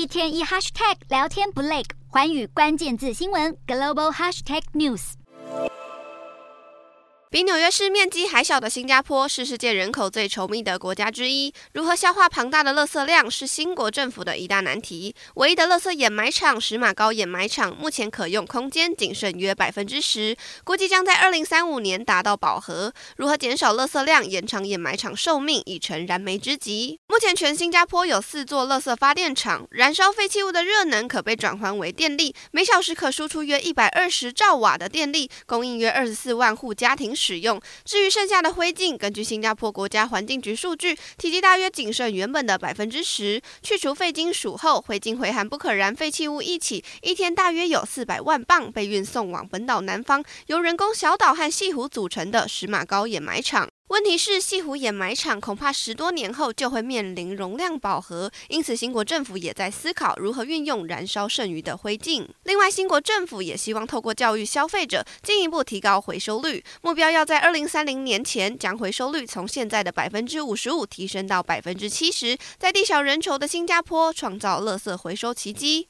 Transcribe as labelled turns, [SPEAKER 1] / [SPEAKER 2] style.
[SPEAKER 1] 一天一 hashtag 聊天不累，寰宇关键字新闻 global hashtag news。
[SPEAKER 2] 比纽约市面积还小的新加坡是世界人口最稠密的国家之一，如何消化庞大的垃圾量是新国政府的一大难题。唯一的垃圾掩埋场石马高掩埋场目前可用空间仅剩约百分之十，估计将在二零三五年达到饱和。如何减少垃圾量、延长掩埋场寿命已成燃眉之急。目前全新加坡有四座垃圾发电厂，燃烧废弃物的热能可被转换为电力，每小时可输出约一百二十兆瓦的电力，供应约二十四万户家庭使用。至于剩下的灰烬，根据新加坡国家环境局数据，体积大约仅剩原本的百分之十。去除废金属后，灰烬会含不可燃废弃物一起，一天大约有四百万磅被运送往本岛南方由人工小岛和矽湖组成的石马高掩埋场。问题是，西湖掩埋场恐怕十多年后就会面临容量饱和，因此新国政府也在思考如何运用燃烧剩余的灰烬。另外，新国政府也希望透过教育消费者，进一步提高回收率，目标要在二零三零年前将回收率从现在的百分之五十五提升到百分之七十，在地小人稠的新加坡创造垃圾回收奇迹。